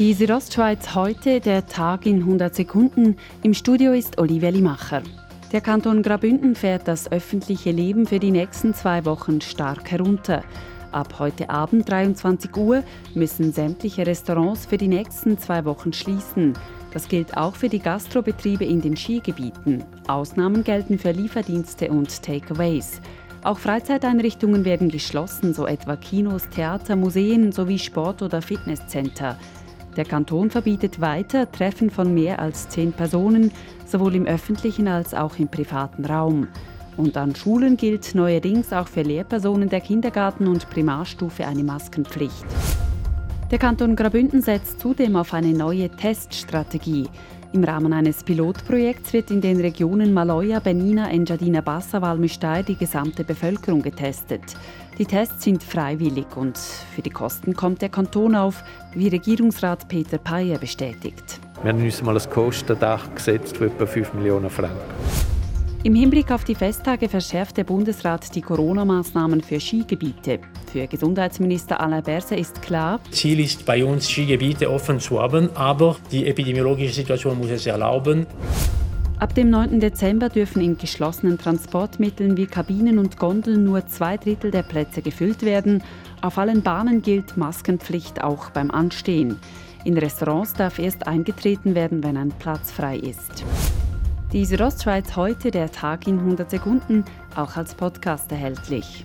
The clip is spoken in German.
Die Südostschweiz heute, der Tag in 100 Sekunden. Im Studio ist Olivia Limacher. Der Kanton Grabünden fährt das öffentliche Leben für die nächsten zwei Wochen stark herunter. Ab heute Abend 23 Uhr müssen sämtliche Restaurants für die nächsten zwei Wochen schließen. Das gilt auch für die Gastrobetriebe in den Skigebieten. Ausnahmen gelten für Lieferdienste und Takeaways. Auch Freizeiteinrichtungen werden geschlossen, so etwa Kinos, Theater, Museen sowie Sport- oder Fitnesscenter. Der Kanton verbietet weiter Treffen von mehr als zehn Personen, sowohl im öffentlichen als auch im privaten Raum. Und an Schulen gilt neuerdings auch für Lehrpersonen der Kindergarten- und Primarstufe eine Maskenpflicht. Der Kanton Graubünden setzt zudem auf eine neue Teststrategie. Im Rahmen eines Pilotprojekts wird in den Regionen Maloja, Benina, Engadina, Bassa, Walmüstei die gesamte Bevölkerung getestet. Die Tests sind freiwillig und für die Kosten kommt der Kanton auf, wie Regierungsrat Peter Payer bestätigt. Wir haben uns mal ein Kostendach gesetzt von etwa 5 Millionen Franken. Im Hinblick auf die Festtage verschärft der Bundesrat die Corona-Maßnahmen für Skigebiete. Für Gesundheitsminister Alain Berset ist klar, Ziel ist bei uns, Skigebiete offen zu haben, aber die epidemiologische Situation muss es erlauben. Ab dem 9. Dezember dürfen in geschlossenen Transportmitteln wie Kabinen und Gondeln nur zwei Drittel der Plätze gefüllt werden. Auf allen Bahnen gilt Maskenpflicht auch beim Anstehen. In Restaurants darf erst eingetreten werden, wenn ein Platz frei ist. Die Südostschweiz heute, der Tag in 100 Sekunden, auch als Podcast erhältlich.